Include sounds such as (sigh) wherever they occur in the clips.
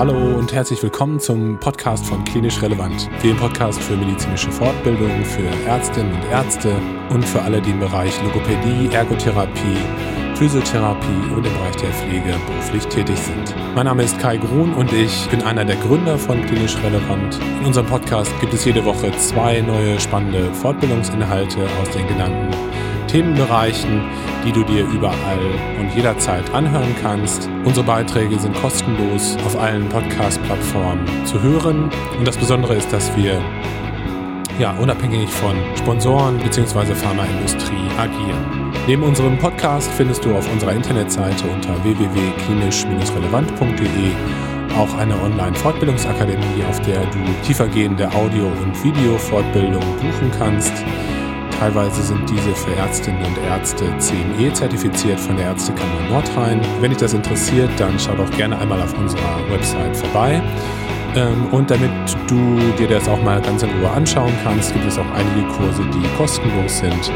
Hallo und herzlich willkommen zum Podcast von Klinisch Relevant, dem Podcast für medizinische Fortbildung, für Ärztinnen und Ärzte und für alle, die im Bereich Logopädie, Ergotherapie, Physiotherapie und im Bereich der Pflege beruflich tätig sind. Mein Name ist Kai Grun und ich bin einer der Gründer von Klinisch Relevant. In unserem Podcast gibt es jede Woche zwei neue spannende Fortbildungsinhalte aus den genannten Themenbereichen, die du dir überall und jederzeit anhören kannst. Unsere Beiträge sind kostenlos auf allen Podcast-Plattformen zu hören. Und das Besondere ist, dass wir ja, unabhängig von Sponsoren bzw. Pharmaindustrie agieren. Neben unserem Podcast findest du auf unserer Internetseite unter www.klinisch-relevant.de auch eine Online-Fortbildungsakademie, auf der du tiefergehende Audio- und Video-Fortbildung buchen kannst. Teilweise sind diese für Ärztinnen und Ärzte CME zertifiziert von der Ärztekammer Nordrhein. Wenn dich das interessiert, dann schau doch gerne einmal auf unserer Website vorbei. Ähm, und damit du dir das auch mal ganz in Ruhe anschauen kannst, gibt es auch einige Kurse, die kostenlos sind.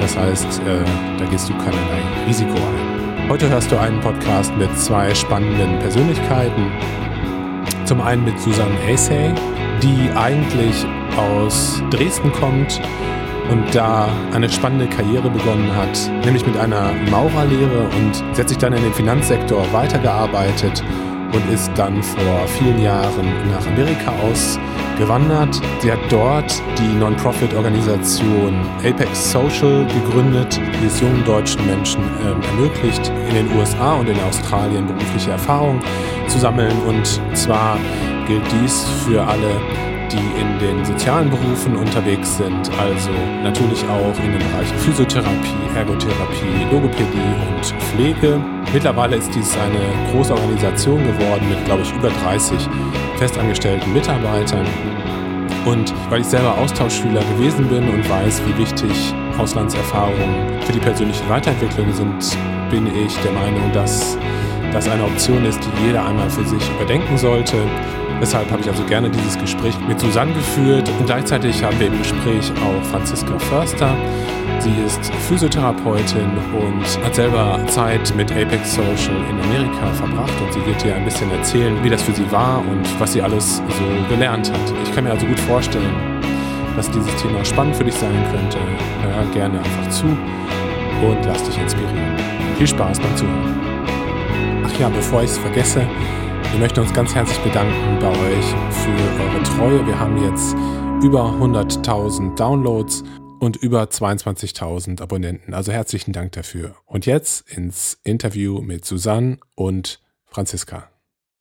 Das heißt, äh, da gehst du keinerlei Risiko ein. Heute hörst du einen Podcast mit zwei spannenden Persönlichkeiten. Zum einen mit Susanne Asay, die eigentlich aus Dresden kommt und da eine spannende Karriere begonnen hat, nämlich mit einer Maurerlehre und sie hat sich dann in den Finanzsektor weitergearbeitet und ist dann vor vielen Jahren nach Amerika ausgewandert. Sie hat dort die Non-Profit-Organisation Apex Social gegründet, die es jungen deutschen Menschen äh, ermöglicht, in den USA und in Australien berufliche Erfahrung zu sammeln. Und zwar gilt dies für alle die in den sozialen Berufen unterwegs sind, also natürlich auch in den Bereichen Physiotherapie, Ergotherapie, Logopädie und Pflege. Mittlerweile ist dies eine große Organisation geworden mit, glaube ich, über 30 festangestellten Mitarbeitern. Und weil ich selber Austauschschüler gewesen bin und weiß, wie wichtig Auslandserfahrungen für die persönliche Weiterentwicklung sind, bin ich der Meinung, dass das eine Option ist, die jeder einmal für sich überdenken sollte. Deshalb habe ich also gerne dieses Gespräch mit Susanne geführt und gleichzeitig haben wir im Gespräch auch Franziska Förster. Sie ist Physiotherapeutin und hat selber Zeit mit Apex Social in Amerika verbracht und sie wird dir ein bisschen erzählen, wie das für sie war und was sie alles so gelernt hat. Ich kann mir also gut vorstellen, dass dieses Thema spannend für dich sein könnte. Hör gerne einfach zu und lass dich inspirieren. Viel Spaß beim Zuhören. Ach ja, bevor ich es vergesse, wir möchten uns ganz herzlich bedanken bei euch für eure Treue. Wir haben jetzt über 100.000 Downloads und über 22.000 Abonnenten. Also herzlichen Dank dafür. Und jetzt ins Interview mit Susanne und Franziska.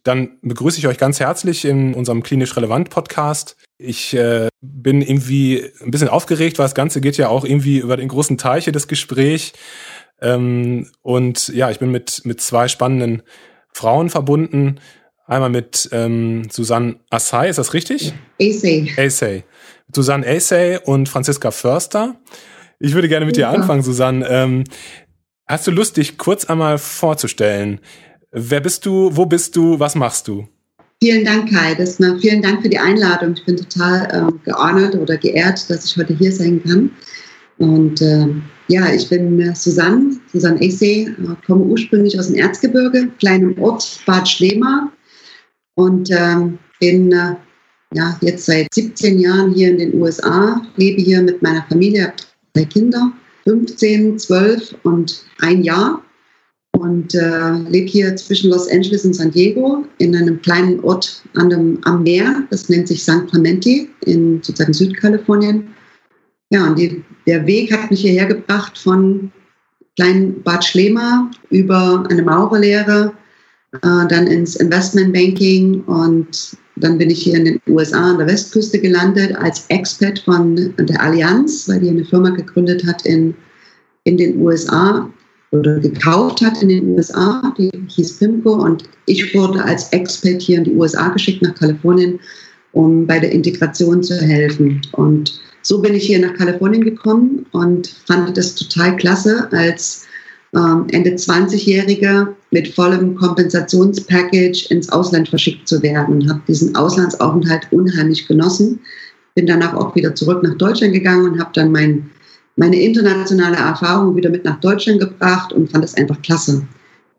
Dann begrüße ich euch ganz herzlich in unserem klinisch relevant Podcast. Ich äh, bin irgendwie ein bisschen aufgeregt, weil das Ganze geht ja auch irgendwie über den großen Teich des Gesprächs. Ähm, und ja, ich bin mit, mit zwei spannenden Frauen verbunden. Einmal mit ähm, Susanne Assay, ist das richtig? Asay. Asay. Susanne Asay und Franziska Förster. Ich würde gerne mit Super. dir anfangen, Susanne. Ähm, hast du Lust, dich kurz einmal vorzustellen? Wer bist du? Wo bist du? Was machst du? Vielen Dank, Kai. Das, na, vielen Dank für die Einladung. Ich bin total ähm, geordnet oder geehrt, dass ich heute hier sein kann. Und äh, ja, ich bin äh, Susanne, Susanne Esse, äh, komme ursprünglich aus dem Erzgebirge, kleinem Ort Bad Schlema. Und ähm, bin äh, ja, jetzt seit 17 Jahren hier in den USA, lebe hier mit meiner Familie, habe drei Kinder, 15, 12 und ein Jahr. Und äh, lebe hier zwischen Los Angeles und San Diego in einem kleinen Ort an dem, am Meer, das nennt sich San Clemente in sozusagen Südkalifornien. Ja, und die, der Weg hat mich hierher gebracht von kleinen Bad Schlema über eine Maurerlehre, äh, dann ins Investmentbanking und dann bin ich hier in den USA an der Westküste gelandet als Expert von der Allianz, weil die eine Firma gegründet hat in, in den USA oder gekauft hat in den USA, die hieß Pimco und ich wurde als Expert hier in die USA geschickt nach Kalifornien, um bei der Integration zu helfen. Und so bin ich hier nach Kalifornien gekommen und fand das total klasse, als ähm, Ende 20-Jähriger mit vollem Kompensationspackage ins Ausland verschickt zu werden und habe diesen Auslandsaufenthalt unheimlich genossen. Bin danach auch wieder zurück nach Deutschland gegangen und habe dann mein, meine internationale Erfahrung wieder mit nach Deutschland gebracht und fand es einfach klasse.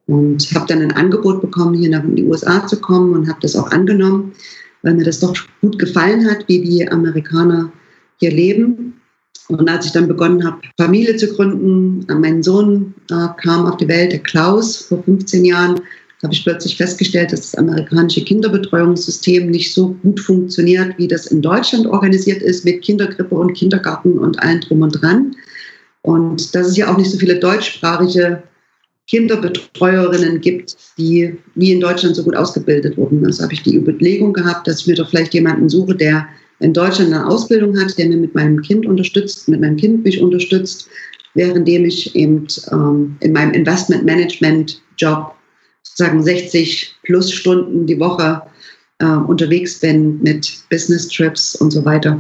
und habe dann ein Angebot bekommen, hier nach in die USA zu kommen und habe das auch angenommen, weil mir das doch gut gefallen hat, wie die Amerikaner hier leben. Und als ich dann begonnen habe, Familie zu gründen, mein Sohn äh, kam auf die Welt, der Klaus, vor 15 Jahren, habe ich plötzlich festgestellt, dass das amerikanische Kinderbetreuungssystem nicht so gut funktioniert, wie das in Deutschland organisiert ist, mit Kindergrippe und Kindergarten und allem drum und dran. Und dass es ja auch nicht so viele deutschsprachige Kinderbetreuerinnen gibt, die wie in Deutschland so gut ausgebildet wurden. Also habe ich die Überlegung gehabt, dass ich mir doch vielleicht jemanden suche, der in Deutschland eine Ausbildung hat, der mir mit meinem Kind unterstützt, mit meinem Kind mich unterstützt, währenddem ich eben ähm, in meinem Investment Management Job sozusagen 60 plus Stunden die Woche äh, unterwegs bin mit Business Trips und so weiter.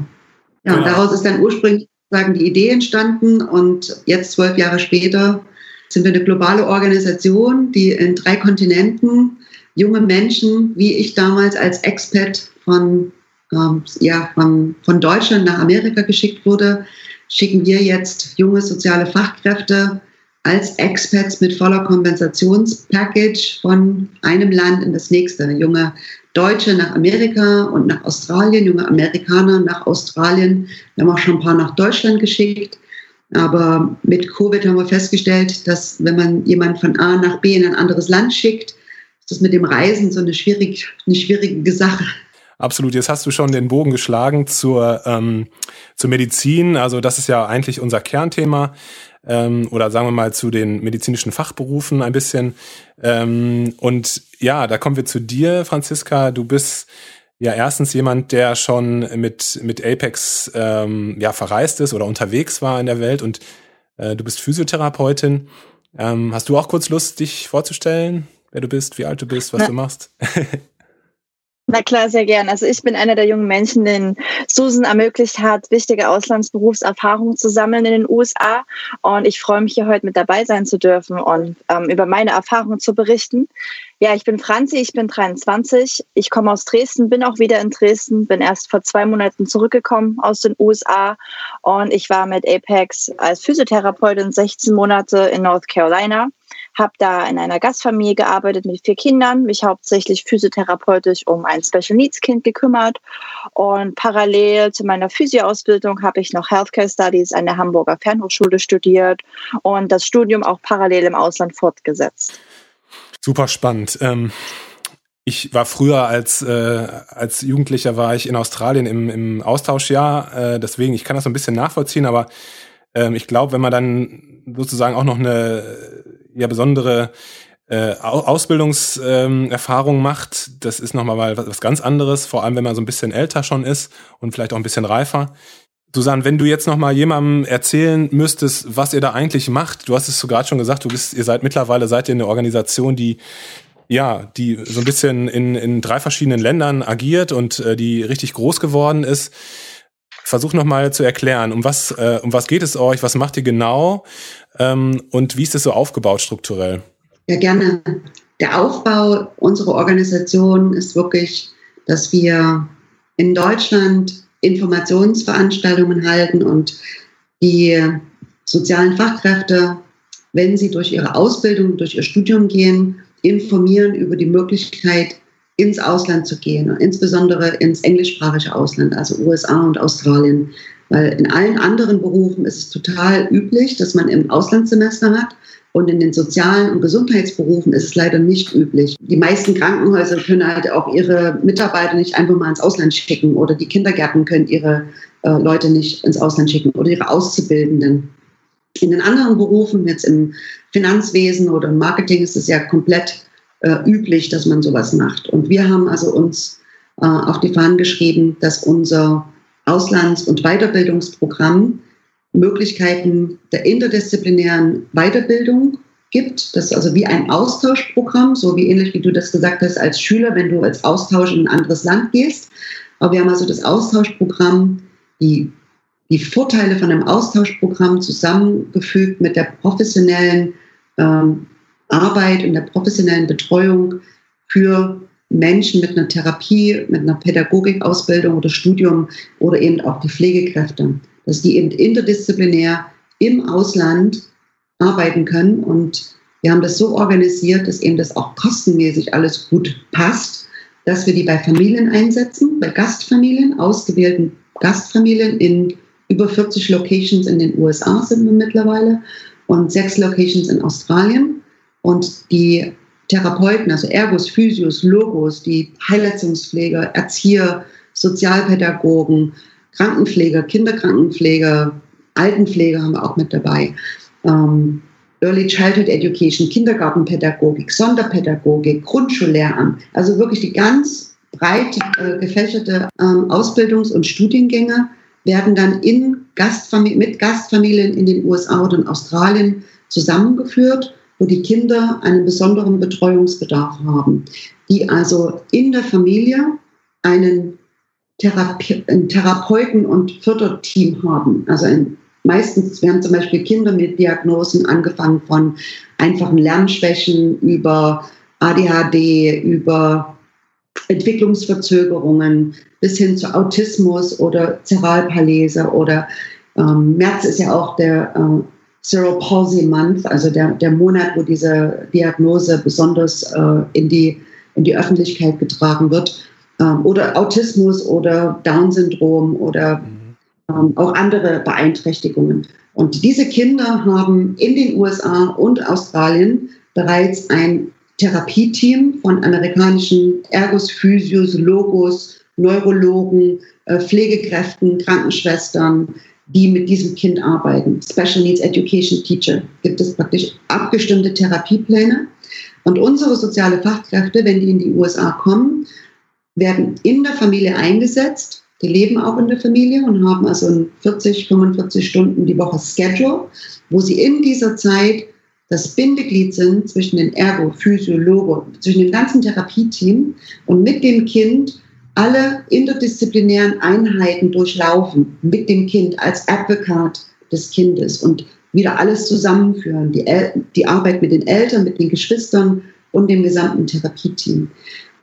Ja, genau. und daraus ist dann ursprünglich sozusagen die Idee entstanden und jetzt zwölf Jahre später sind wir eine globale Organisation, die in drei Kontinenten junge Menschen, wie ich damals als Expat von, ähm, ja, von, Deutschland nach Amerika geschickt wurde, schicken wir jetzt junge soziale Fachkräfte als Expats mit voller Kompensationspackage von einem Land in das nächste. Junge Deutsche nach Amerika und nach Australien, junge Amerikaner nach Australien. Wir haben auch schon ein paar nach Deutschland geschickt. Aber mit Covid haben wir festgestellt, dass wenn man jemanden von A nach B in ein anderes Land schickt, ist das mit dem Reisen so eine, schwierig, eine schwierige Sache. Absolut. Jetzt hast du schon den Bogen geschlagen zur, ähm, zur Medizin. Also das ist ja eigentlich unser Kernthema. Ähm, oder sagen wir mal zu den medizinischen Fachberufen ein bisschen. Ähm, und ja, da kommen wir zu dir, Franziska. Du bist ja erstens jemand, der schon mit, mit Apex ähm, ja, verreist ist oder unterwegs war in der Welt und äh, du bist Physiotherapeutin. Ähm, hast du auch kurz Lust, dich vorzustellen, wer du bist, wie alt du bist, was Na, du machst? (laughs) Na klar, sehr gern. Also ich bin einer der jungen Menschen, den Susan ermöglicht hat, wichtige Auslandsberufserfahrungen zu sammeln in den USA. Und ich freue mich hier heute mit dabei sein zu dürfen und ähm, über meine Erfahrungen zu berichten. Ja, ich bin Franzi, ich bin 23. Ich komme aus Dresden, bin auch wieder in Dresden, bin erst vor zwei Monaten zurückgekommen aus den USA und ich war mit Apex als Physiotherapeutin 16 Monate in North Carolina habe da in einer Gastfamilie gearbeitet mit vier Kindern, mich hauptsächlich physiotherapeutisch um ein Special Needs Kind gekümmert und parallel zu meiner Physio-Ausbildung habe ich noch Healthcare Studies an der Hamburger Fernhochschule studiert und das Studium auch parallel im Ausland fortgesetzt. Super spannend. Ähm ich war früher als, äh, als Jugendlicher war ich in Australien im, im Austauschjahr, äh, deswegen ich kann das so ein bisschen nachvollziehen, aber ähm, ich glaube, wenn man dann sozusagen auch noch eine ja besondere äh, Ausbildungserfahrung ähm, macht, das ist nochmal was ganz anderes, vor allem wenn man so ein bisschen älter schon ist und vielleicht auch ein bisschen reifer. Susanne, wenn du jetzt nochmal jemandem erzählen müsstest, was ihr da eigentlich macht, du hast es so gerade schon gesagt, du bist, ihr seid mittlerweile seid ihr eine Organisation, die ja, die so ein bisschen in, in drei verschiedenen Ländern agiert und äh, die richtig groß geworden ist. Versuch nochmal zu erklären, um was, äh, um was geht es euch, was macht ihr genau ähm, und wie ist es so aufgebaut strukturell? Ja, gerne. Der Aufbau unserer Organisation ist wirklich, dass wir in Deutschland Informationsveranstaltungen halten und die sozialen Fachkräfte, wenn sie durch ihre Ausbildung, durch ihr Studium gehen, informieren über die Möglichkeit, ins Ausland zu gehen, insbesondere ins englischsprachige Ausland, also USA und Australien. Weil in allen anderen Berufen ist es total üblich, dass man im Auslandssemester hat. Und in den sozialen und Gesundheitsberufen ist es leider nicht üblich. Die meisten Krankenhäuser können halt auch ihre Mitarbeiter nicht einfach mal ins Ausland schicken oder die Kindergärten können ihre äh, Leute nicht ins Ausland schicken oder ihre Auszubildenden. In den anderen Berufen, jetzt im Finanzwesen oder im Marketing, ist es ja komplett äh, üblich, dass man sowas macht. Und wir haben also uns äh, auf die Fahnen geschrieben, dass unser Auslands- und Weiterbildungsprogramm Möglichkeiten der interdisziplinären Weiterbildung gibt. Das ist also wie ein Austauschprogramm, so wie ähnlich wie du das gesagt hast als Schüler, wenn du als Austausch in ein anderes Land gehst. Aber wir haben also das Austauschprogramm, die, die Vorteile von einem Austauschprogramm zusammengefügt mit der professionellen ähm, Arbeit und der professionellen Betreuung für Menschen mit einer Therapie, mit einer Pädagogikausbildung oder Studium oder eben auch die Pflegekräfte, dass die eben interdisziplinär im Ausland arbeiten können und Wir haben das so organisiert, dass eben das auch kostenmäßig alles gut passt, dass wir die bei Familien einsetzen, bei Gastfamilien, ausgewählten Gastfamilien in über 40 Locations in den USA sind wir mittlerweile und sechs Locations in Australien. Und die Therapeuten, also Ergos, Physios, Logos, die Heilleistungspfleger, Erzieher, Sozialpädagogen, Krankenpfleger, Kinderkrankenpfleger, Altenpfleger haben wir auch mit dabei. Ähm, Early Childhood Education, Kindergartenpädagogik, Sonderpädagogik, Grundschullehramt, also wirklich die ganz breit äh, gefächerte ähm, Ausbildungs- und Studiengänge werden dann in Gastfamilien, mit Gastfamilien in den USA oder in Australien zusammengeführt, wo die Kinder einen besonderen Betreuungsbedarf haben, die also in der Familie einen, Therapie, einen Therapeuten- und Förderteam haben. Also ein, meistens, wir haben zum Beispiel Kinder mit Diagnosen angefangen von einfachen Lernschwächen über ADHD, über Entwicklungsverzögerungen bis hin zu Autismus oder Zeralpalese oder ähm, März ist ja auch der äh, Cerebral Palsy Month, also der, der Monat, wo diese Diagnose besonders äh, in, die, in die Öffentlichkeit getragen wird. Ähm, oder Autismus oder Down-Syndrom oder ähm, auch andere Beeinträchtigungen. Und diese Kinder haben in den USA und Australien bereits ein Therapieteam von amerikanischen Ergos, Physios, Logos, Neurologen, äh, Pflegekräften, Krankenschwestern, die mit diesem Kind arbeiten. Special Needs Education Teacher gibt es praktisch abgestimmte Therapiepläne. Und unsere soziale Fachkräfte, wenn die in die USA kommen, werden in der Familie eingesetzt. Die leben auch in der Familie und haben also ein 40, 45 Stunden die Woche Schedule, wo sie in dieser Zeit das Bindeglied sind zwischen den Ergo, Physio, Logo, zwischen dem ganzen Therapieteam und mit dem Kind alle interdisziplinären Einheiten durchlaufen, mit dem Kind als Advokat des Kindes und wieder alles zusammenführen, die, El die Arbeit mit den Eltern, mit den Geschwistern und dem gesamten Therapieteam.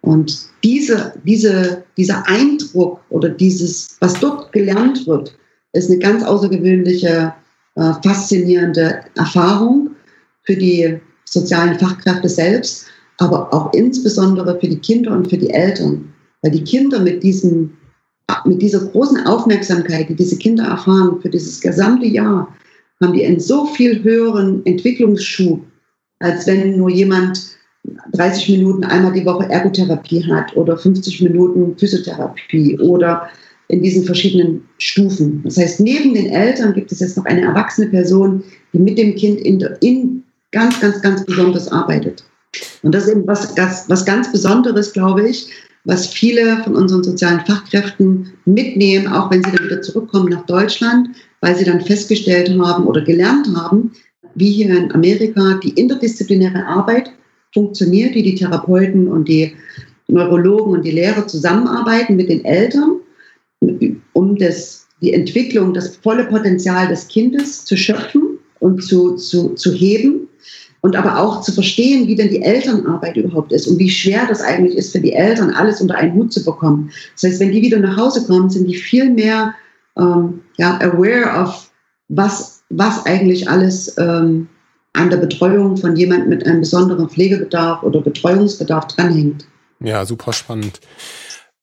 Und diese, diese, dieser Eindruck oder dieses, was dort gelernt wird, ist eine ganz außergewöhnliche, äh, faszinierende Erfahrung für die sozialen Fachkräfte selbst, aber auch insbesondere für die Kinder und für die Eltern. Weil die Kinder mit, diesem, mit dieser großen Aufmerksamkeit, die diese Kinder erfahren für dieses gesamte Jahr, haben die einen so viel höheren Entwicklungsschub, als wenn nur jemand 30 Minuten einmal die Woche Ergotherapie hat oder 50 Minuten Physiotherapie oder in diesen verschiedenen Stufen. Das heißt, neben den Eltern gibt es jetzt noch eine erwachsene Person, die mit dem Kind in, in ganz, ganz, ganz besonders arbeitet. Und das ist eben was, was, ganz Besonderes, glaube ich, was viele von unseren sozialen Fachkräften mitnehmen, auch wenn sie dann wieder zurückkommen nach Deutschland, weil sie dann festgestellt haben oder gelernt haben, wie hier in Amerika die interdisziplinäre Arbeit funktioniert, wie die Therapeuten und die Neurologen und die Lehrer zusammenarbeiten mit den Eltern, um das, die Entwicklung, das volle Potenzial des Kindes zu schöpfen und zu, zu, zu heben und aber auch zu verstehen, wie denn die Elternarbeit überhaupt ist und wie schwer das eigentlich ist für die Eltern, alles unter einen Hut zu bekommen. Das heißt, wenn die wieder nach Hause kommen, sind die viel mehr ähm, ja, aware of, was, was eigentlich alles ähm, an der Betreuung von jemandem mit einem besonderen Pflegebedarf oder Betreuungsbedarf dranhängt. Ja, super spannend.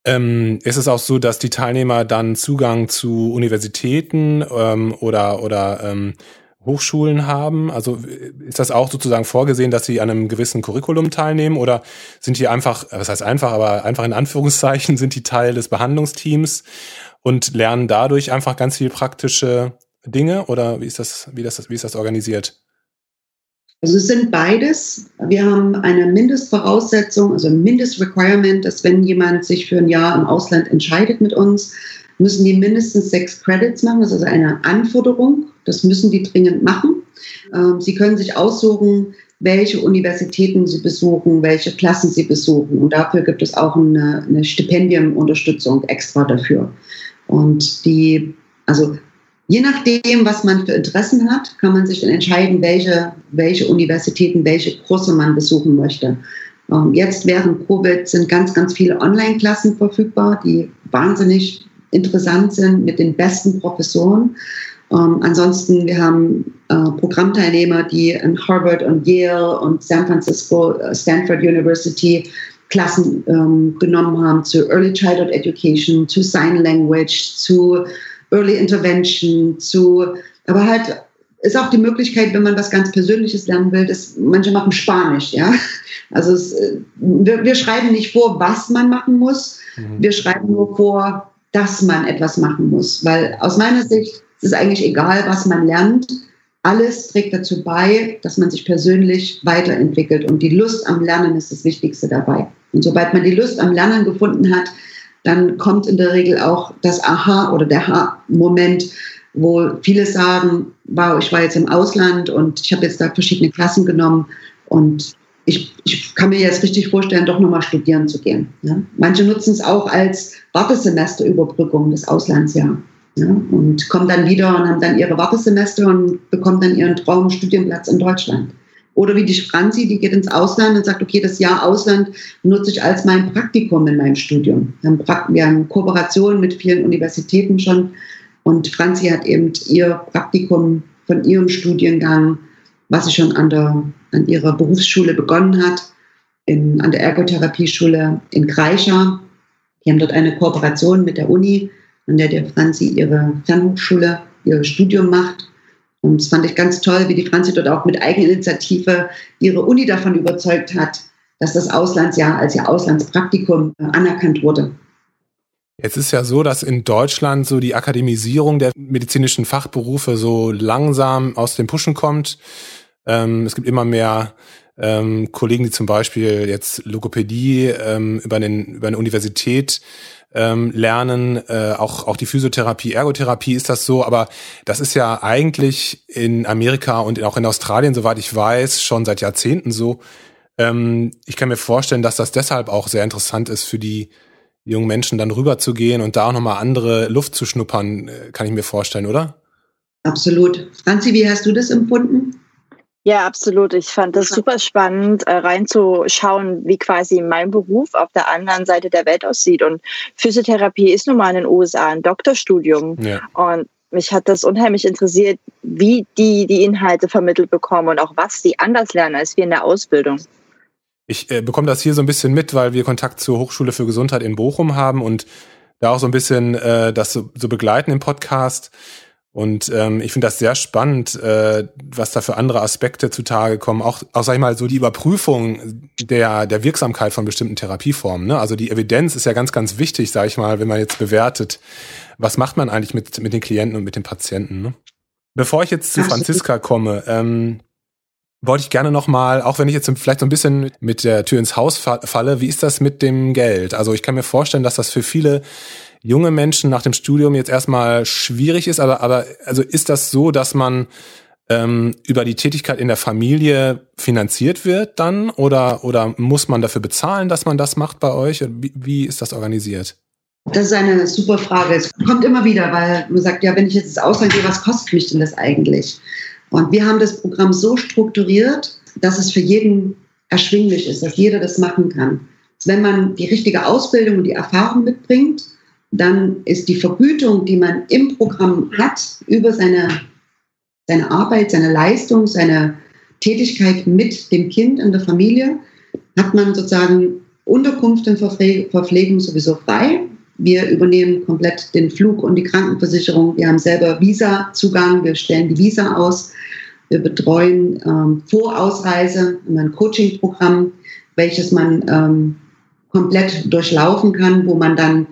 Ähm, ist es auch so, dass die Teilnehmer dann Zugang zu Universitäten ähm, oder, oder ähm, Hochschulen haben? Also ist das auch sozusagen vorgesehen, dass sie an einem gewissen Curriculum teilnehmen oder sind die einfach, was heißt einfach, aber einfach in Anführungszeichen, sind die Teil des Behandlungsteams und lernen dadurch einfach ganz viel praktische Dinge oder wie ist das, wie das, wie ist das organisiert? Also es sind beides. Wir haben eine Mindestvoraussetzung, also ein Mindestrequirement, dass wenn jemand sich für ein Jahr im Ausland entscheidet mit uns, müssen die mindestens sechs Credits machen. Das ist also eine Anforderung. Das müssen die dringend machen. Ähm, sie können sich aussuchen, welche Universitäten sie besuchen, welche Klassen sie besuchen. Und dafür gibt es auch eine, eine Stipendiumunterstützung extra dafür. Und die, also je nachdem, was man für Interessen hat, kann man sich dann entscheiden, welche, welche Universitäten, welche Kurse man besuchen möchte. Ähm, jetzt während Covid sind ganz, ganz viele Online-Klassen verfügbar, die wahnsinnig interessant sind mit den besten Professoren. Ähm, ansonsten, wir haben äh, Programmteilnehmer, die in Harvard und Yale und San Francisco, äh, Stanford University Klassen ähm, genommen haben zu Early Childhood Education, zu Sign Language, zu Early Intervention, zu, aber halt ist auch die Möglichkeit, wenn man was ganz Persönliches lernen will, dass manche machen Spanisch, ja. Also es, äh, wir, wir, schreiben nicht vor, was man machen muss, mhm. wir schreiben nur vor, dass man etwas machen muss. Weil aus meiner Sicht ist es eigentlich egal, was man lernt. Alles trägt dazu bei, dass man sich persönlich weiterentwickelt. Und die Lust am Lernen ist das Wichtigste dabei. Und sobald man die Lust am Lernen gefunden hat, dann kommt in der Regel auch das Aha oder der Ha-Moment, wo viele sagen, wow, ich war jetzt im Ausland und ich habe jetzt da verschiedene Klassen genommen und ich, ich kann mir jetzt richtig vorstellen, doch nochmal studieren zu gehen. Ja? Manche nutzen es auch als Wartesemesterüberbrückung des Auslandsjahr. Ja? Und kommen dann wieder und haben dann ihre Wartesemester und bekommen dann ihren Traumstudienplatz in Deutschland. Oder wie die Franzi, die geht ins Ausland und sagt, okay, das Jahr Ausland nutze ich als mein Praktikum in meinem Studium. Wir haben, wir haben Kooperationen mit vielen Universitäten schon und Franzi hat eben ihr Praktikum von ihrem Studiengang, was sie schon an, der, an ihrer Berufsschule begonnen hat, in, an der Ergotherapieschule in Kreischer. Die haben dort eine Kooperation mit der Uni, an der der Franzi ihre Fernhochschule, ihr Studium macht. Und das fand ich ganz toll, wie die Franzi dort auch mit Eigeninitiative ihre Uni davon überzeugt hat, dass das Auslandsjahr als ihr Auslandspraktikum anerkannt wurde. Jetzt ist ja so, dass in Deutschland so die Akademisierung der medizinischen Fachberufe so langsam aus dem Pushen kommt. Ähm, es gibt immer mehr ähm, Kollegen, die zum Beispiel jetzt Logopädie ähm, über, den, über eine Universität ähm, lernen, äh, auch, auch die Physiotherapie, Ergotherapie ist das so, aber das ist ja eigentlich in Amerika und auch in Australien, soweit ich weiß, schon seit Jahrzehnten so. Ähm, ich kann mir vorstellen, dass das deshalb auch sehr interessant ist für die jungen Menschen dann rüberzugehen und da auch nochmal andere Luft zu schnuppern, äh, kann ich mir vorstellen, oder? Absolut. Franzi, wie hast du das empfunden? Ja, absolut. Ich fand das super spannend, äh, reinzuschauen, wie quasi mein Beruf auf der anderen Seite der Welt aussieht. Und Physiotherapie ist nun mal in den USA ein Doktorstudium. Ja. Und mich hat das unheimlich interessiert, wie die die Inhalte vermittelt bekommen und auch was die anders lernen als wir in der Ausbildung. Ich äh, bekomme das hier so ein bisschen mit, weil wir Kontakt zur Hochschule für Gesundheit in Bochum haben und da auch so ein bisschen äh, das so, so begleiten im Podcast. Und ähm, ich finde das sehr spannend, äh, was da für andere Aspekte zutage kommen. Auch, auch sag ich mal, so die Überprüfung der, der Wirksamkeit von bestimmten Therapieformen. Ne? Also die Evidenz ist ja ganz, ganz wichtig, sag ich mal, wenn man jetzt bewertet, was macht man eigentlich mit, mit den Klienten und mit den Patienten. Ne? Bevor ich jetzt zu Franziska komme, ähm, wollte ich gerne nochmal, auch wenn ich jetzt vielleicht so ein bisschen mit der Tür ins Haus falle, wie ist das mit dem Geld? Also ich kann mir vorstellen, dass das für viele junge Menschen nach dem Studium jetzt erstmal schwierig ist, aber, aber also ist das so, dass man ähm, über die Tätigkeit in der Familie finanziert wird dann oder, oder muss man dafür bezahlen, dass man das macht bei euch? Wie, wie ist das organisiert? Das ist eine super Frage. Es kommt immer wieder, weil man sagt, ja, wenn ich jetzt ins Ausland gehe, was kostet mich denn das eigentlich? Und wir haben das Programm so strukturiert, dass es für jeden erschwinglich ist, dass jeder das machen kann. Wenn man die richtige Ausbildung und die Erfahrung mitbringt, dann ist die Vergütung, die man im Programm hat, über seine, seine Arbeit, seine Leistung, seine Tätigkeit mit dem Kind in der Familie, hat man sozusagen Unterkunft und Verpflegung sowieso frei. Wir übernehmen komplett den Flug und die Krankenversicherung. Wir haben selber Visa-Zugang. Wir stellen die Visa aus. Wir betreuen ähm, vor Ausreise ein Coaching-Programm, welches man ähm, komplett durchlaufen kann, wo man dann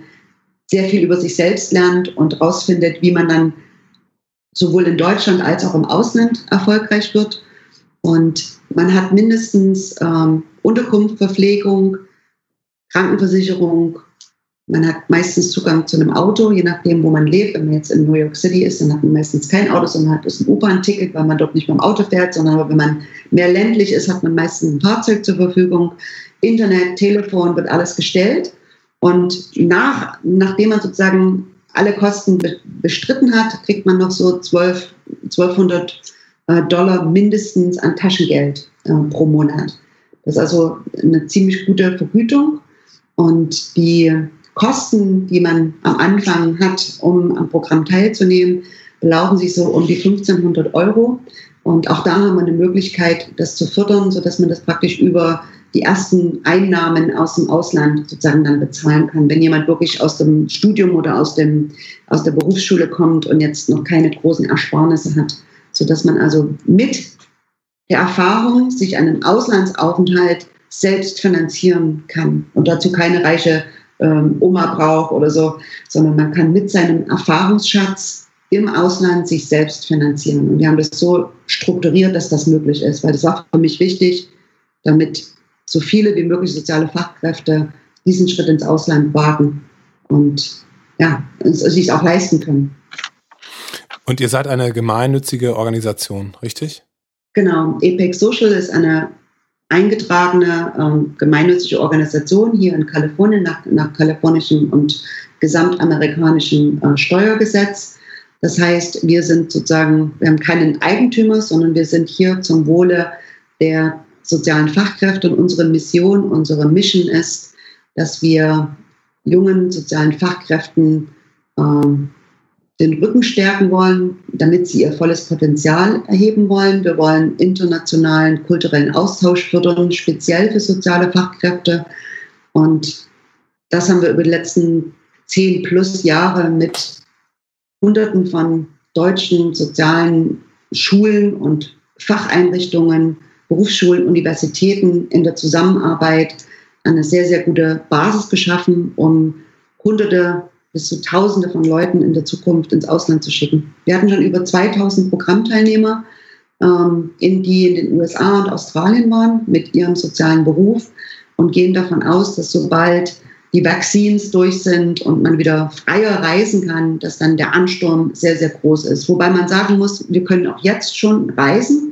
sehr viel über sich selbst lernt und herausfindet, wie man dann sowohl in Deutschland als auch im Ausland erfolgreich wird. Und man hat mindestens ähm, Unterkunft, Verpflegung, Krankenversicherung, man hat meistens Zugang zu einem Auto, je nachdem, wo man lebt. Wenn man jetzt in New York City ist, dann hat man meistens kein Auto, sondern hat ein U-Bahn-Ticket, weil man dort nicht mit dem Auto fährt, sondern wenn man mehr ländlich ist, hat man meistens ein Fahrzeug zur Verfügung. Internet, Telefon wird alles gestellt. Und nach, nachdem man sozusagen alle Kosten be bestritten hat, kriegt man noch so 12, 1200 äh, Dollar mindestens an Taschengeld äh, pro Monat. Das ist also eine ziemlich gute Vergütung. Und die Kosten, die man am Anfang hat, um am Programm teilzunehmen, belaufen sich so um die 1500 Euro. Und auch da haben wir eine Möglichkeit, das zu fördern, sodass man das praktisch über die ersten Einnahmen aus dem Ausland sozusagen dann bezahlen kann. Wenn jemand wirklich aus dem Studium oder aus, dem, aus der Berufsschule kommt und jetzt noch keine großen Ersparnisse hat, sodass man also mit der Erfahrung sich einen Auslandsaufenthalt selbst finanzieren kann und dazu keine reiche ähm, Oma braucht oder so, sondern man kann mit seinem Erfahrungsschatz im Ausland sich selbst finanzieren. Und wir haben das so strukturiert, dass das möglich ist, weil das war für mich wichtig, damit so viele wie möglich soziale Fachkräfte diesen Schritt ins Ausland wagen und ja, sich auch leisten können. Und ihr seid eine gemeinnützige Organisation, richtig? Genau. EPEC Social ist eine eingetragene ähm, gemeinnützige Organisation hier in Kalifornien nach, nach kalifornischem und gesamtamerikanischem äh, Steuergesetz. Das heißt, wir sind sozusagen, wir haben keinen Eigentümer, sondern wir sind hier zum Wohle der sozialen Fachkräfte und unsere Mission, unsere Mission ist, dass wir jungen sozialen Fachkräften ähm, den Rücken stärken wollen, damit sie ihr volles Potenzial erheben wollen. Wir wollen internationalen kulturellen Austausch fördern, speziell für soziale Fachkräfte. Und das haben wir über die letzten zehn plus Jahre mit Hunderten von deutschen sozialen Schulen und Facheinrichtungen, Berufsschulen, Universitäten in der Zusammenarbeit eine sehr, sehr gute Basis geschaffen, um Hunderte bis zu Tausende von Leuten in der Zukunft ins Ausland zu schicken. Wir hatten schon über 2000 Programmteilnehmer, ähm, die in den USA und Australien waren mit ihrem sozialen Beruf und gehen davon aus, dass sobald die Vaccines durch sind und man wieder freier reisen kann, dass dann der Ansturm sehr, sehr groß ist. Wobei man sagen muss, wir können auch jetzt schon reisen.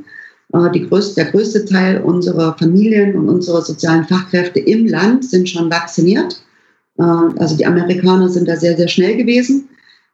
Äh, größte, der größte Teil unserer Familien und unserer sozialen Fachkräfte im Land sind schon vacciniert. Äh, also die Amerikaner sind da sehr, sehr schnell gewesen.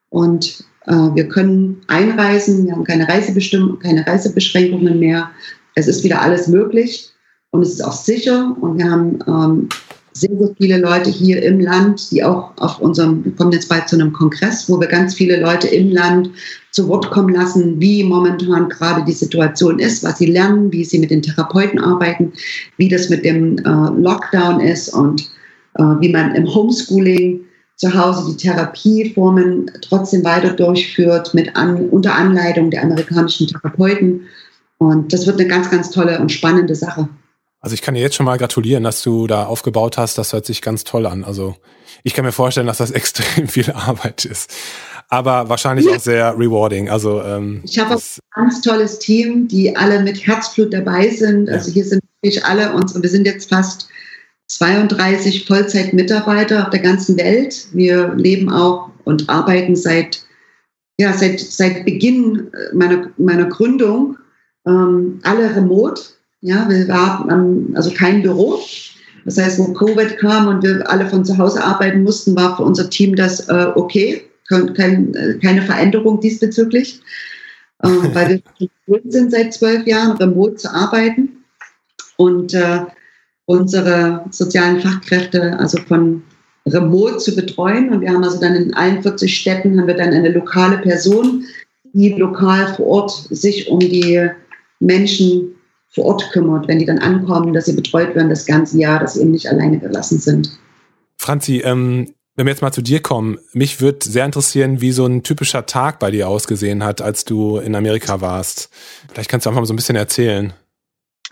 Und äh, wir können einreisen, wir haben keine, Reisebestimmung, keine Reisebeschränkungen mehr. Es ist wieder alles möglich und es ist auch sicher. Und wir haben ähm, sehr, sehr viele Leute hier im Land, die auch auf unserem, wir kommen jetzt bald zu einem Kongress, wo wir ganz viele Leute im Land zu Wort kommen lassen, wie momentan gerade die Situation ist, was sie lernen, wie sie mit den Therapeuten arbeiten, wie das mit dem äh, Lockdown ist und äh, wie man im Homeschooling zu Hause die Therapieformen trotzdem weiter durchführt mit an, unter Anleitung der amerikanischen Therapeuten. Und das wird eine ganz, ganz tolle und spannende Sache. Also ich kann dir jetzt schon mal gratulieren, dass du da aufgebaut hast. Das hört sich ganz toll an. Also ich kann mir vorstellen, dass das (laughs) extrem viel Arbeit ist, aber wahrscheinlich ja. auch sehr rewarding. Also ähm, ich habe ein ganz tolles Team, die alle mit Herzblut dabei sind. Also hier sind wirklich alle unsere. Wir sind jetzt fast 32 Vollzeitmitarbeiter auf der ganzen Welt. Wir leben auch und arbeiten seit, ja, seit, seit Beginn meiner, meiner Gründung ähm, alle remote. Ja, wir haben also kein Büro. Das heißt, wo Covid kam und wir alle von zu Hause arbeiten mussten, war für unser Team das äh, okay. Kein, äh, keine Veränderung diesbezüglich, äh, (laughs) weil wir gewohnt sind seit zwölf Jahren, remote zu arbeiten. Und äh, unsere sozialen Fachkräfte also von remote zu betreuen. Und wir haben also dann in allen 40 Städten haben wir dann eine lokale Person, die lokal vor Ort sich um die Menschen vor Ort kümmert, wenn die dann ankommen, dass sie betreut werden das ganze Jahr, dass sie eben nicht alleine gelassen sind. Franzi, ähm, wenn wir jetzt mal zu dir kommen, mich würde sehr interessieren, wie so ein typischer Tag bei dir ausgesehen hat, als du in Amerika warst. Vielleicht kannst du einfach mal so ein bisschen erzählen.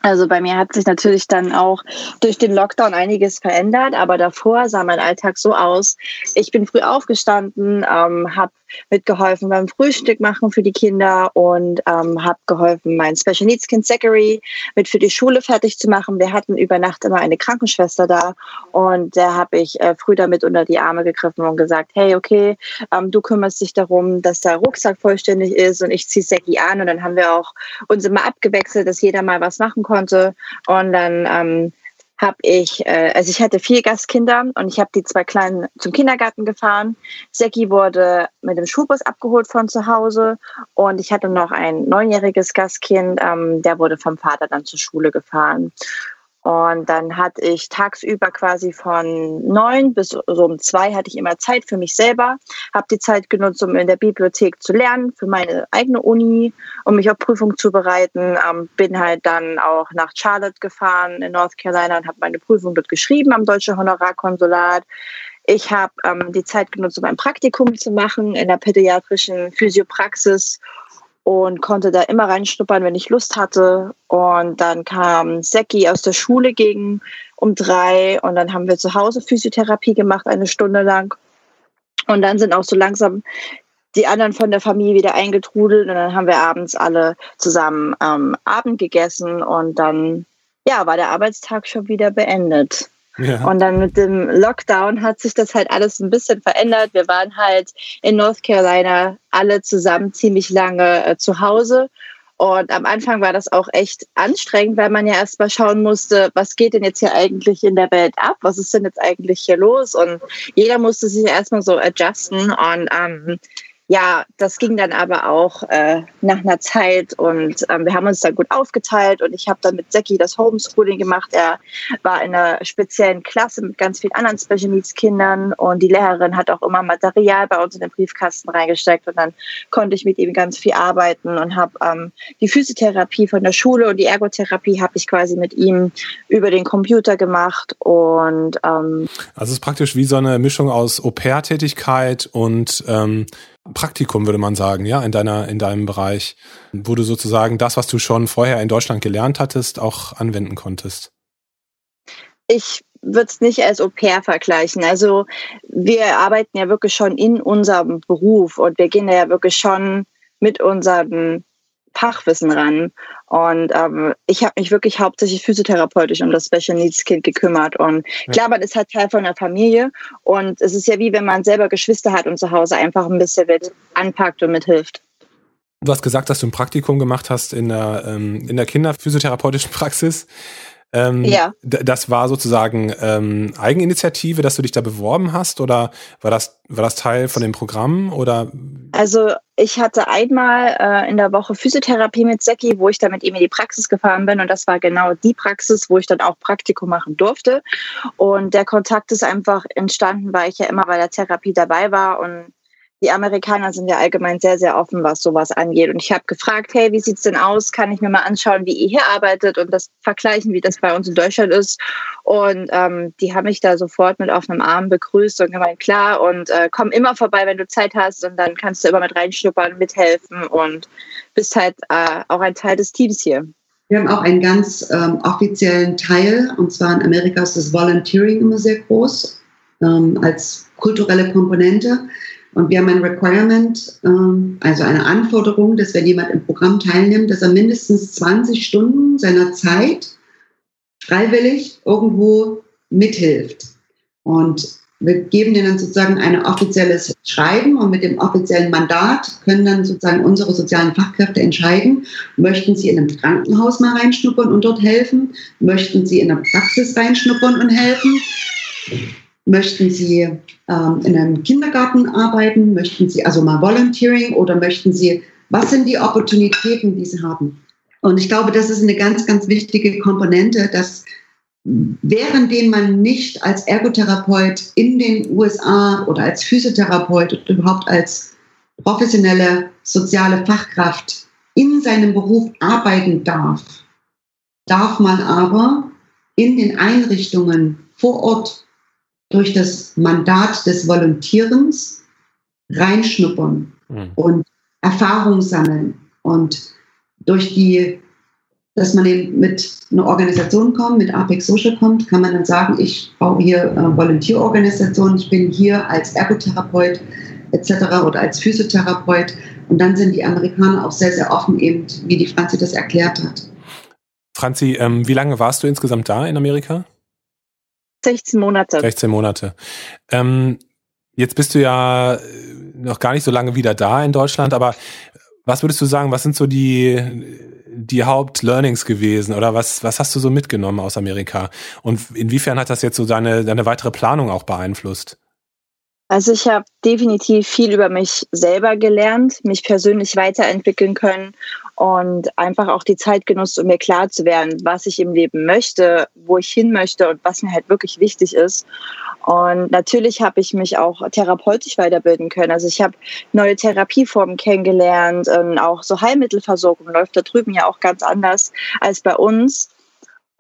Also bei mir hat sich natürlich dann auch durch den Lockdown einiges verändert, aber davor sah mein Alltag so aus. Ich bin früh aufgestanden, ähm, habe mitgeholfen beim Frühstück machen für die Kinder und ähm, habe geholfen, mein Special Needs Kind Zachary mit für die Schule fertig zu machen. Wir hatten über Nacht immer eine Krankenschwester da und da habe ich äh, früh damit unter die Arme gegriffen und gesagt, hey, okay, ähm, du kümmerst dich darum, dass der Rucksack vollständig ist und ich ziehe Säcki an und dann haben wir auch uns immer abgewechselt, dass jeder mal was machen konnte und dann ähm, habe ich, äh, also ich hatte vier Gastkinder und ich habe die zwei Kleinen zum Kindergarten gefahren. Seki wurde mit dem Schulbus abgeholt von zu Hause und ich hatte noch ein neunjähriges Gastkind, ähm, der wurde vom Vater dann zur Schule gefahren. Und dann hatte ich tagsüber quasi von neun bis so um zwei hatte ich immer Zeit für mich selber, habe die Zeit genutzt, um in der Bibliothek zu lernen für meine eigene Uni, um mich auf Prüfung zu bereiten. Ähm, bin halt dann auch nach Charlotte gefahren in North Carolina und habe meine Prüfung dort geschrieben am Deutschen Honorarkonsulat. Ich habe ähm, die Zeit genutzt, um ein Praktikum zu machen in der pädiatrischen Physiopraxis und konnte da immer reinschnuppern, wenn ich Lust hatte. Und dann kam Seki aus der Schule gegen um drei und dann haben wir zu Hause Physiotherapie gemacht, eine Stunde lang. Und dann sind auch so langsam die anderen von der Familie wieder eingetrudelt und dann haben wir abends alle zusammen ähm, Abend gegessen und dann ja, war der Arbeitstag schon wieder beendet. Ja. Und dann mit dem Lockdown hat sich das halt alles ein bisschen verändert. Wir waren halt in North Carolina alle zusammen ziemlich lange äh, zu Hause. Und am Anfang war das auch echt anstrengend, weil man ja erst mal schauen musste, was geht denn jetzt hier eigentlich in der Welt ab? Was ist denn jetzt eigentlich hier los? Und jeder musste sich erstmal so adjusten. Und ähm, ja, das ging dann aber auch äh, nach einer Zeit und ähm, wir haben uns dann gut aufgeteilt und ich habe dann mit Seki das Homeschooling gemacht. Er war in einer speziellen Klasse mit ganz vielen anderen Special Needs Kindern und die Lehrerin hat auch immer Material bei uns in den Briefkasten reingesteckt und dann konnte ich mit ihm ganz viel arbeiten und habe ähm, die Physiotherapie von der Schule und die Ergotherapie habe ich quasi mit ihm über den Computer gemacht und ähm, also es ist praktisch wie so eine Mischung aus Au-pair-Tätigkeit und ähm, Praktikum, würde man sagen, ja, in deiner, in deinem Bereich, wo du sozusagen das, was du schon vorher in Deutschland gelernt hattest, auch anwenden konntest? Ich würde es nicht als Au pair vergleichen. Also wir arbeiten ja wirklich schon in unserem Beruf und wir gehen ja wirklich schon mit unserem Fachwissen ran. Und ähm, ich habe mich wirklich hauptsächlich physiotherapeutisch um das Special Needs Kind gekümmert. Und klar, man ist halt Teil von der Familie. Und es ist ja wie wenn man selber Geschwister hat und zu Hause einfach ein bisschen mit anpackt und mithilft. Du hast gesagt, dass du ein Praktikum gemacht hast in der, ähm, in der Kinderphysiotherapeutischen Praxis. Ähm, ja. Das war sozusagen ähm, Eigeninitiative, dass du dich da beworben hast oder war das, war das Teil von dem Programm oder? Also ich hatte einmal äh, in der Woche Physiotherapie mit Seki, wo ich dann mit ihm in die Praxis gefahren bin und das war genau die Praxis, wo ich dann auch Praktikum machen durfte. Und der Kontakt ist einfach entstanden, weil ich ja immer bei der Therapie dabei war und die Amerikaner sind ja allgemein sehr, sehr offen, was sowas angeht. Und ich habe gefragt, hey, wie sieht's denn aus? Kann ich mir mal anschauen, wie ihr hier arbeitet und das vergleichen, wie das bei uns in Deutschland ist? Und ähm, die haben mich da sofort mit offenem Arm begrüßt und gemeint, klar, und äh, komm immer vorbei, wenn du Zeit hast und dann kannst du immer mit reinschnuppern, mithelfen und bist halt äh, auch ein Teil des Teams hier. Wir haben auch einen ganz ähm, offiziellen Teil, und zwar in Amerika ist das Volunteering immer sehr groß, ähm, als kulturelle Komponente. Und wir haben ein Requirement, ähm, also eine Anforderung, dass wenn jemand im Programm teilnimmt, dass er mindestens 20 Stunden seiner Zeit freiwillig irgendwo mithilft. Und wir geben denen dann sozusagen ein offizielles Schreiben und mit dem offiziellen Mandat können dann sozusagen unsere sozialen Fachkräfte entscheiden, möchten sie in einem Krankenhaus mal reinschnuppern und dort helfen, möchten sie in der Praxis reinschnuppern und helfen Möchten Sie ähm, in einem Kindergarten arbeiten? Möchten Sie also mal Volunteering oder möchten Sie, was sind die Opportunitäten, die Sie haben? Und ich glaube, das ist eine ganz, ganz wichtige Komponente, dass währenddem man nicht als Ergotherapeut in den USA oder als Physiotherapeut oder überhaupt als professionelle soziale Fachkraft in seinem Beruf arbeiten darf, darf man aber in den Einrichtungen vor Ort durch das Mandat des Volontierens reinschnuppern mhm. und Erfahrung sammeln. Und durch die, dass man eben mit einer Organisation kommt, mit Apex Social kommt, kann man dann sagen, ich baue hier äh, Volontierorganisation, ich bin hier als Ergotherapeut etc. oder als Physiotherapeut. Und dann sind die Amerikaner auch sehr, sehr offen, eben, wie die Franzi das erklärt hat. Franzi, ähm, wie lange warst du insgesamt da in Amerika? 16 Monate. 16 Monate. Ähm, jetzt bist du ja noch gar nicht so lange wieder da in Deutschland, aber was würdest du sagen, was sind so die, die Hauptlearnings gewesen oder was, was hast du so mitgenommen aus Amerika? Und inwiefern hat das jetzt so deine, deine weitere Planung auch beeinflusst? Also ich habe definitiv viel über mich selber gelernt, mich persönlich weiterentwickeln können und einfach auch die Zeit genutzt, um mir klar zu werden, was ich im Leben möchte, wo ich hin möchte und was mir halt wirklich wichtig ist. Und natürlich habe ich mich auch therapeutisch weiterbilden können. Also ich habe neue Therapieformen kennengelernt und auch so Heilmittelversorgung läuft da drüben ja auch ganz anders als bei uns.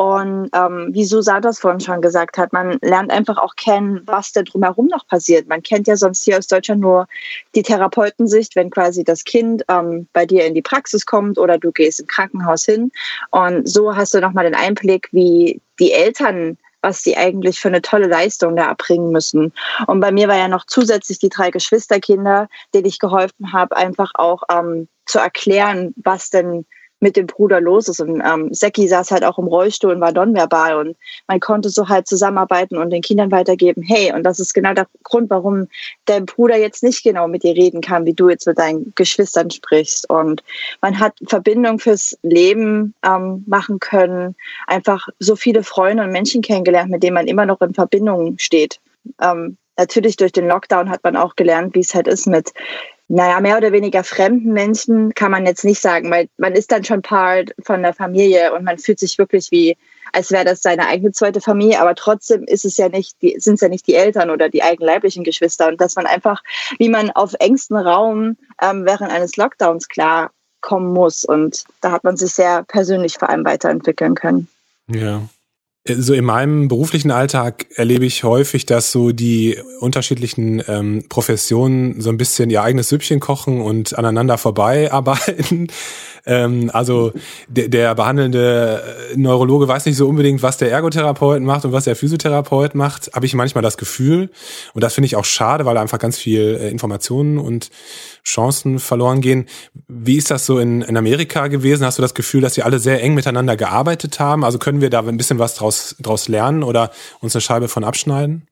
Und ähm, wie Susanne das vorhin schon gesagt hat, man lernt einfach auch kennen, was denn drumherum noch passiert. Man kennt ja sonst hier aus Deutschland nur die Therapeutensicht, wenn quasi das Kind ähm, bei dir in die Praxis kommt oder du gehst im Krankenhaus hin. Und so hast du nochmal den Einblick, wie die Eltern was sie eigentlich für eine tolle Leistung da erbringen müssen. Und bei mir war ja noch zusätzlich die drei Geschwisterkinder, denen ich geholfen habe, einfach auch ähm, zu erklären, was denn mit dem Bruder los ist. Und ähm, Seki saß halt auch im Rollstuhl und war nonverbal und man konnte so halt zusammenarbeiten und den Kindern weitergeben, hey, und das ist genau der Grund, warum dein Bruder jetzt nicht genau mit dir reden kann, wie du jetzt mit deinen Geschwistern sprichst. Und man hat Verbindung fürs Leben ähm, machen können, einfach so viele Freunde und Menschen kennengelernt, mit denen man immer noch in Verbindung steht. Ähm, natürlich durch den Lockdown hat man auch gelernt, wie es halt ist mit naja, mehr oder weniger fremden Menschen kann man jetzt nicht sagen, weil man ist dann schon Part von der Familie und man fühlt sich wirklich wie, als wäre das seine eigene zweite Familie, aber trotzdem ist es ja nicht, sind es ja nicht die Eltern oder die eigenleiblichen Geschwister. Und dass man einfach, wie man auf engstem Raum ähm, während eines Lockdowns klar kommen muss. Und da hat man sich sehr persönlich vor allem weiterentwickeln können. Ja, so in meinem beruflichen Alltag erlebe ich häufig, dass so die unterschiedlichen ähm, Professionen so ein bisschen ihr eigenes Süppchen kochen und aneinander vorbei arbeiten. Ähm, also der, der behandelnde Neurologe weiß nicht so unbedingt, was der Ergotherapeut macht und was der Physiotherapeut macht, habe ich manchmal das Gefühl. Und das finde ich auch schade, weil einfach ganz viel äh, Informationen und Chancen verloren gehen. Wie ist das so in, in Amerika gewesen? Hast du das Gefühl, dass sie alle sehr eng miteinander gearbeitet haben? Also können wir da ein bisschen was draus, draus lernen oder uns eine Scheibe von abschneiden?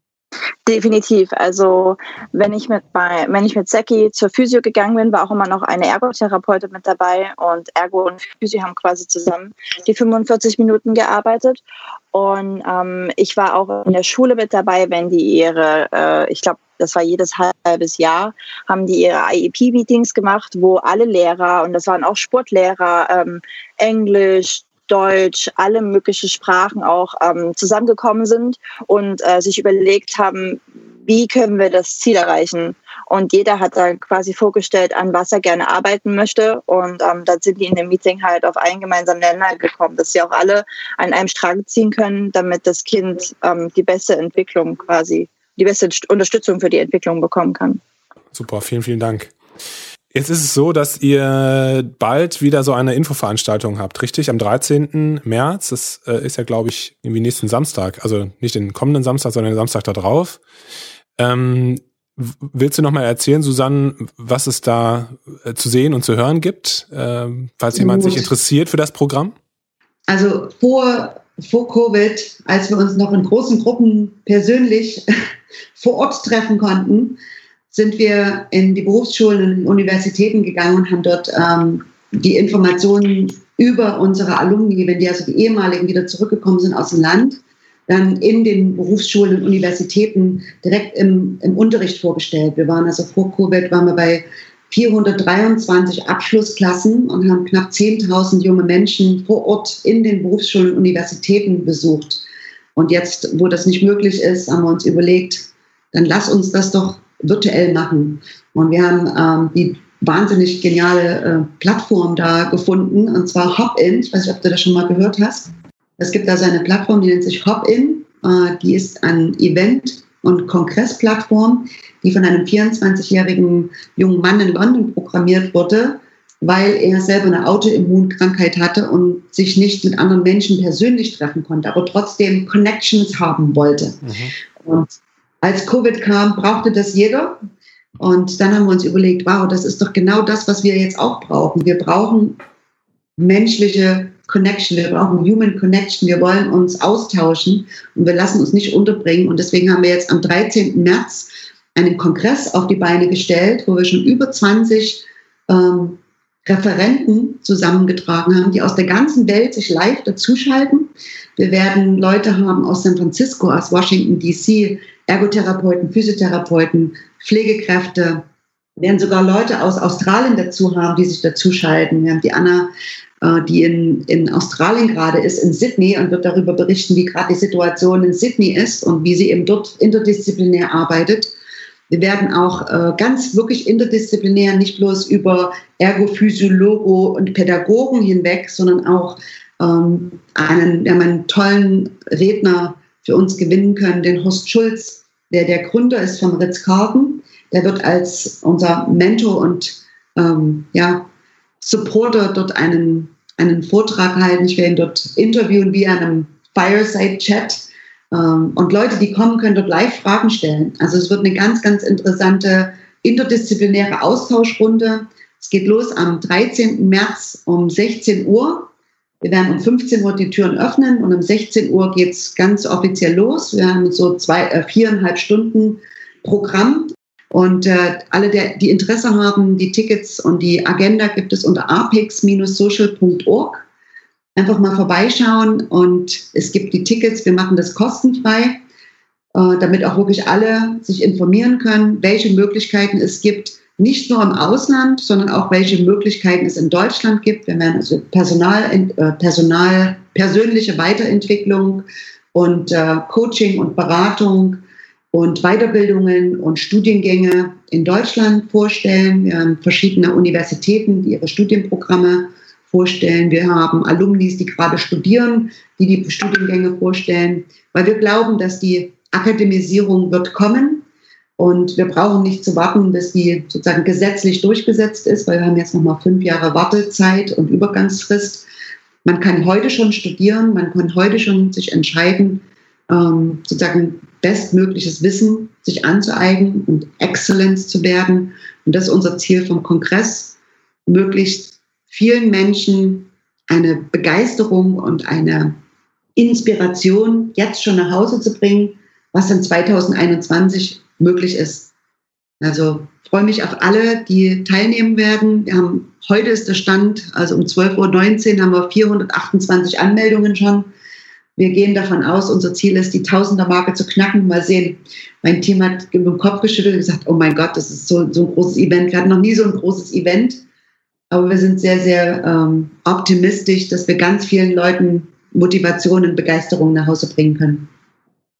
Definitiv. Also wenn ich mit bei, wenn ich mit Seki zur Physio gegangen bin, war auch immer noch eine Ergotherapeutin mit dabei und Ergo und Physio haben quasi zusammen die 45 Minuten gearbeitet. Und ähm, ich war auch in der Schule mit dabei, wenn die ihre, äh, ich glaube, das war jedes halbes Jahr, haben die ihre IEP-Meetings gemacht, wo alle Lehrer, und das waren auch Sportlehrer, ähm, Englisch, Deutsch, alle möglichen Sprachen auch ähm, zusammengekommen sind und äh, sich überlegt haben, wie können wir das Ziel erreichen. Und jeder hat dann quasi vorgestellt, an was er gerne arbeiten möchte. Und ähm, dann sind die in dem Meeting halt auf einen gemeinsamen Nenner gekommen, dass sie auch alle an einem Strang ziehen können, damit das Kind ähm, die beste Entwicklung quasi, die beste Unterstützung für die Entwicklung bekommen kann. Super, vielen, vielen Dank. Jetzt ist es so, dass ihr bald wieder so eine Infoveranstaltung habt, richtig? Am 13. März. Das äh, ist ja, glaube ich, irgendwie nächsten Samstag. Also nicht den kommenden Samstag, sondern den Samstag da drauf. Ähm, willst du noch mal erzählen, Susanne, was es da äh, zu sehen und zu hören gibt, äh, falls jemand sich interessiert für das Programm? Also vor, vor Covid, als wir uns noch in großen Gruppen persönlich (laughs) vor Ort treffen konnten, sind wir in die Berufsschulen und Universitäten gegangen und haben dort ähm, die Informationen über unsere Alumni, wenn die also die ehemaligen wieder zurückgekommen sind aus dem Land, dann in den Berufsschulen und Universitäten direkt im, im Unterricht vorgestellt. Wir waren also vor Covid, waren wir bei 423 Abschlussklassen und haben knapp 10.000 junge Menschen vor Ort in den Berufsschulen und Universitäten besucht. Und jetzt, wo das nicht möglich ist, haben wir uns überlegt, dann lass uns das doch virtuell machen. Und wir haben ähm, die wahnsinnig geniale äh, Plattform da gefunden, und zwar Hopin. Ich weiß nicht, ob du das schon mal gehört hast. Es gibt da so eine Plattform, die nennt sich Hopin. Äh, die ist ein Event- und Kongressplattform, die von einem 24-jährigen jungen Mann in London programmiert wurde, weil er selber eine Autoimmunkrankheit hatte und sich nicht mit anderen Menschen persönlich treffen konnte, aber trotzdem Connections haben wollte. Mhm. Und als Covid kam, brauchte das jeder. Und dann haben wir uns überlegt, wow, das ist doch genau das, was wir jetzt auch brauchen. Wir brauchen menschliche Connection, wir brauchen Human Connection, wir wollen uns austauschen und wir lassen uns nicht unterbringen. Und deswegen haben wir jetzt am 13. März einen Kongress auf die Beine gestellt, wo wir schon über 20 ähm, Referenten zusammengetragen haben, die aus der ganzen Welt sich live dazuschalten. Wir werden Leute haben aus San Francisco, aus Washington, DC, Ergotherapeuten, Physiotherapeuten, Pflegekräfte, werden sogar Leute aus Australien dazu haben, die sich dazu schalten. Wir haben die Anna, äh, die in, in Australien gerade ist, in Sydney und wird darüber berichten, wie gerade die Situation in Sydney ist und wie sie eben dort interdisziplinär arbeitet. Wir werden auch äh, ganz wirklich interdisziplinär, nicht bloß über Ergophysiologo und Pädagogen hinweg, sondern auch ähm, einen, wir haben einen tollen Redner für uns gewinnen können, den Horst Schulz, der der Gründer ist vom Ritz-Carlton. Der wird als unser Mentor und ähm, ja, Supporter dort einen, einen Vortrag halten. Ich werde ihn dort interviewen wie einem Fireside-Chat. Ähm, und Leute, die kommen, können dort live Fragen stellen. Also es wird eine ganz, ganz interessante interdisziplinäre Austauschrunde. Es geht los am 13. März um 16 Uhr. Wir werden um 15 Uhr die Türen öffnen und um 16 Uhr geht es ganz offiziell los. Wir haben so zwei, äh, viereinhalb Stunden Programm. Und äh, alle, der, die Interesse haben, die Tickets und die Agenda gibt es unter apex-social.org. Einfach mal vorbeischauen und es gibt die Tickets. Wir machen das kostenfrei, äh, damit auch wirklich alle sich informieren können, welche Möglichkeiten es gibt, nicht nur im Ausland, sondern auch welche Möglichkeiten es in Deutschland gibt. Wir werden also Personal, äh, Personal persönliche Weiterentwicklung und äh, Coaching und Beratung und Weiterbildungen und Studiengänge in Deutschland vorstellen. Wir haben verschiedene Universitäten, die ihre Studienprogramme vorstellen. Wir haben Alumnis, die gerade studieren, die die Studiengänge vorstellen, weil wir glauben, dass die Akademisierung wird kommen und wir brauchen nicht zu warten, bis die sozusagen gesetzlich durchgesetzt ist, weil wir haben jetzt noch mal fünf Jahre Wartezeit und Übergangsfrist. Man kann heute schon studieren, man kann heute schon sich entscheiden, ähm, sozusagen bestmögliches Wissen sich anzueignen und Exzellenz zu werden. Und das ist unser Ziel vom Kongress, möglichst vielen Menschen eine Begeisterung und eine Inspiration jetzt schon nach Hause zu bringen, was in 2021 möglich ist. Also freue mich auf alle, die teilnehmen werden. Wir haben, heute ist der Stand, also um 12.19 Uhr haben wir 428 Anmeldungen schon. Wir gehen davon aus, unser Ziel ist, die Tausender-Marke zu knacken. Mal sehen. Mein Team hat mit dem Kopf geschüttelt und gesagt, oh mein Gott, das ist so, so ein großes Event. Wir hatten noch nie so ein großes Event. Aber wir sind sehr, sehr ähm, optimistisch, dass wir ganz vielen Leuten Motivation und Begeisterung nach Hause bringen können.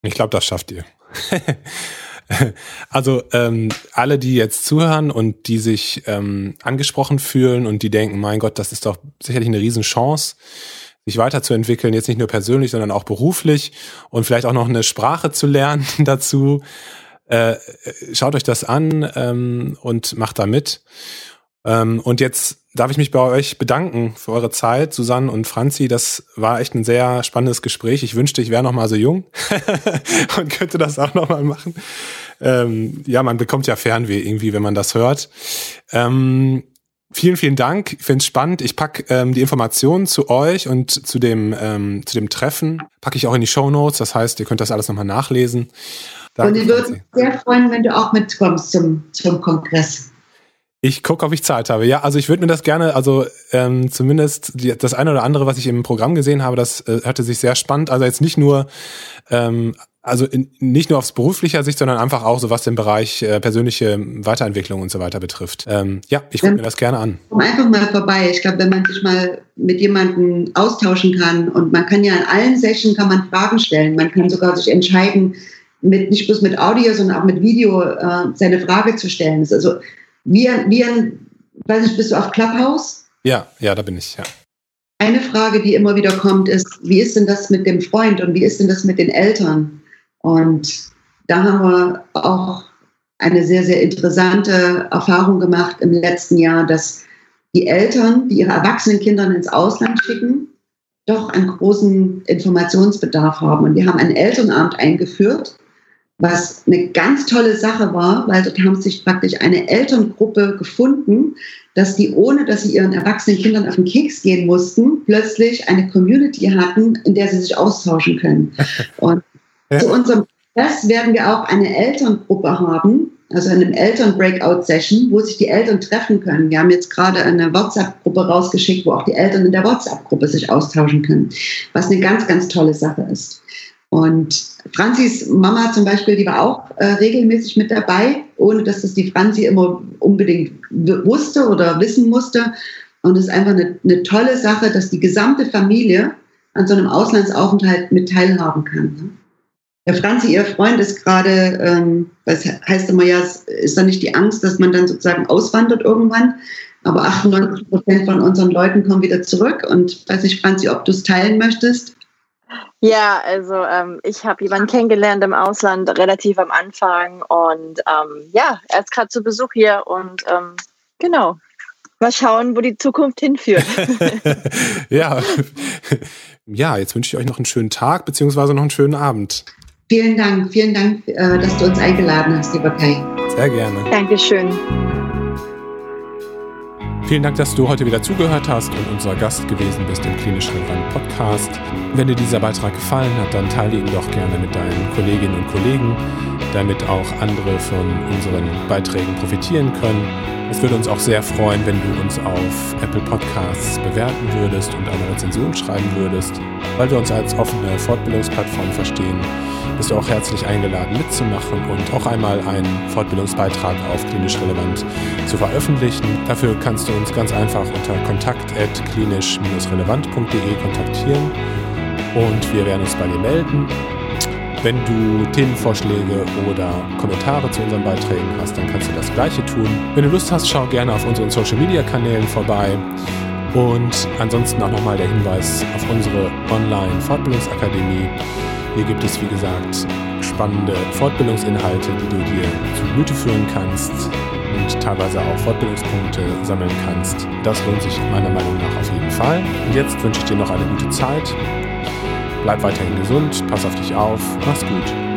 Ich glaube, das schafft ihr. (laughs) (laughs) Also ähm, alle, die jetzt zuhören und die sich ähm, angesprochen fühlen und die denken, mein Gott, das ist doch sicherlich eine Riesenchance, sich weiterzuentwickeln, jetzt nicht nur persönlich, sondern auch beruflich und vielleicht auch noch eine Sprache zu lernen (laughs) dazu. Äh, schaut euch das an ähm, und macht da mit. Ähm, und jetzt darf ich mich bei euch bedanken für eure Zeit, Susanne und Franzi. Das war echt ein sehr spannendes Gespräch. Ich wünschte, ich wäre noch mal so jung (laughs) und könnte das auch noch mal machen. Ähm, ja, man bekommt ja Fernweh irgendwie, wenn man das hört. Ähm, vielen, vielen Dank. Ich finde es spannend. Ich pack ähm, die Informationen zu euch und zu dem, ähm, zu dem Treffen, packe ich auch in die Show Notes. Das heißt, ihr könnt das alles nochmal nachlesen. Danke, und ich würde mich sehr freuen, wenn du auch mitkommst zum, zum Kongress. Ich gucke, ob ich Zeit habe. Ja, also ich würde mir das gerne, also ähm, zumindest die, das eine oder andere, was ich im Programm gesehen habe, das äh, hörte sich sehr spannend. Also jetzt nicht nur, ähm, also in, nicht nur aufs beruflicher Sicht, sondern einfach auch so was den Bereich äh, persönliche Weiterentwicklung und so weiter betrifft. Ähm, ja, ich gucke mir das gerne an. Komm einfach mal vorbei. Ich glaube, wenn man sich mal mit jemandem austauschen kann und man kann ja in allen Sessions kann man Fragen stellen. Man kann sogar sich entscheiden, mit, nicht bloß mit Audio, sondern auch mit Video äh, seine Frage zu stellen. Also wie ein, wie ein, weiß nicht, bist du auf Clubhouse? Ja, ja, da bin ich, ja. Eine Frage, die immer wieder kommt, ist, wie ist denn das mit dem Freund und wie ist denn das mit den Eltern? Und da haben wir auch eine sehr, sehr interessante Erfahrung gemacht im letzten Jahr, dass die Eltern, die ihre erwachsenen Kinder ins Ausland schicken, doch einen großen Informationsbedarf haben. Und wir haben ein Elternabend eingeführt, was eine ganz tolle Sache war, weil dort haben sich praktisch eine Elterngruppe gefunden, dass die, ohne dass sie ihren erwachsenen Kindern auf den Keks gehen mussten, plötzlich eine Community hatten, in der sie sich austauschen können. (laughs) Und ja. zu unserem Prozess werden wir auch eine Elterngruppe haben, also eine Eltern-Breakout-Session, wo sich die Eltern treffen können. Wir haben jetzt gerade eine WhatsApp-Gruppe rausgeschickt, wo auch die Eltern in der WhatsApp-Gruppe sich austauschen können, was eine ganz, ganz tolle Sache ist. Und Franzis Mama zum Beispiel, die war auch äh, regelmäßig mit dabei, ohne dass das die Franzi immer unbedingt wusste oder wissen musste. Und es ist einfach eine, eine, tolle Sache, dass die gesamte Familie an so einem Auslandsaufenthalt mit teilhaben kann. Ne? Der Franzi, ihr Freund, ist gerade, ähm, das heißt immer ja, ist da nicht die Angst, dass man dann sozusagen auswandert irgendwann. Aber 98 Prozent von unseren Leuten kommen wieder zurück. Und weiß nicht, Franzi, ob du es teilen möchtest? Ja, also ähm, ich habe jemanden kennengelernt im Ausland relativ am Anfang und ähm, ja, er ist gerade zu Besuch hier und ähm, genau. Mal schauen, wo die Zukunft hinführt. (laughs) ja. ja, jetzt wünsche ich euch noch einen schönen Tag beziehungsweise noch einen schönen Abend. Vielen Dank, vielen Dank, äh, dass du uns eingeladen hast, lieber Kai. Sehr gerne. Dankeschön. Vielen Dank, dass du heute wieder zugehört hast und unser Gast gewesen bist im Klinisch Relevant Podcast. Wenn dir dieser Beitrag gefallen hat, dann teile ihn doch gerne mit deinen Kolleginnen und Kollegen, damit auch andere von unseren Beiträgen profitieren können. Es würde uns auch sehr freuen, wenn du uns auf Apple Podcasts bewerten würdest und eine Rezension schreiben würdest, weil wir uns als offene Fortbildungsplattform verstehen bist du auch herzlich eingeladen mitzumachen und auch einmal einen Fortbildungsbeitrag auf klinisch relevant zu veröffentlichen. Dafür kannst du uns ganz einfach unter kontakt.klinisch-relevant.de kontaktieren und wir werden uns bei dir melden. Wenn du Themenvorschläge oder Kommentare zu unseren Beiträgen hast, dann kannst du das gleiche tun. Wenn du Lust hast, schau gerne auf unseren Social Media Kanälen vorbei. Und ansonsten auch nochmal der Hinweis auf unsere Online-Fortbildungsakademie. Hier gibt es, wie gesagt, spannende Fortbildungsinhalte, die du dir zu Gemüte führen kannst und teilweise auch Fortbildungspunkte sammeln kannst. Das lohnt sich meiner Meinung nach auf jeden Fall. Und jetzt wünsche ich dir noch eine gute Zeit. Bleib weiterhin gesund, pass auf dich auf, mach's gut.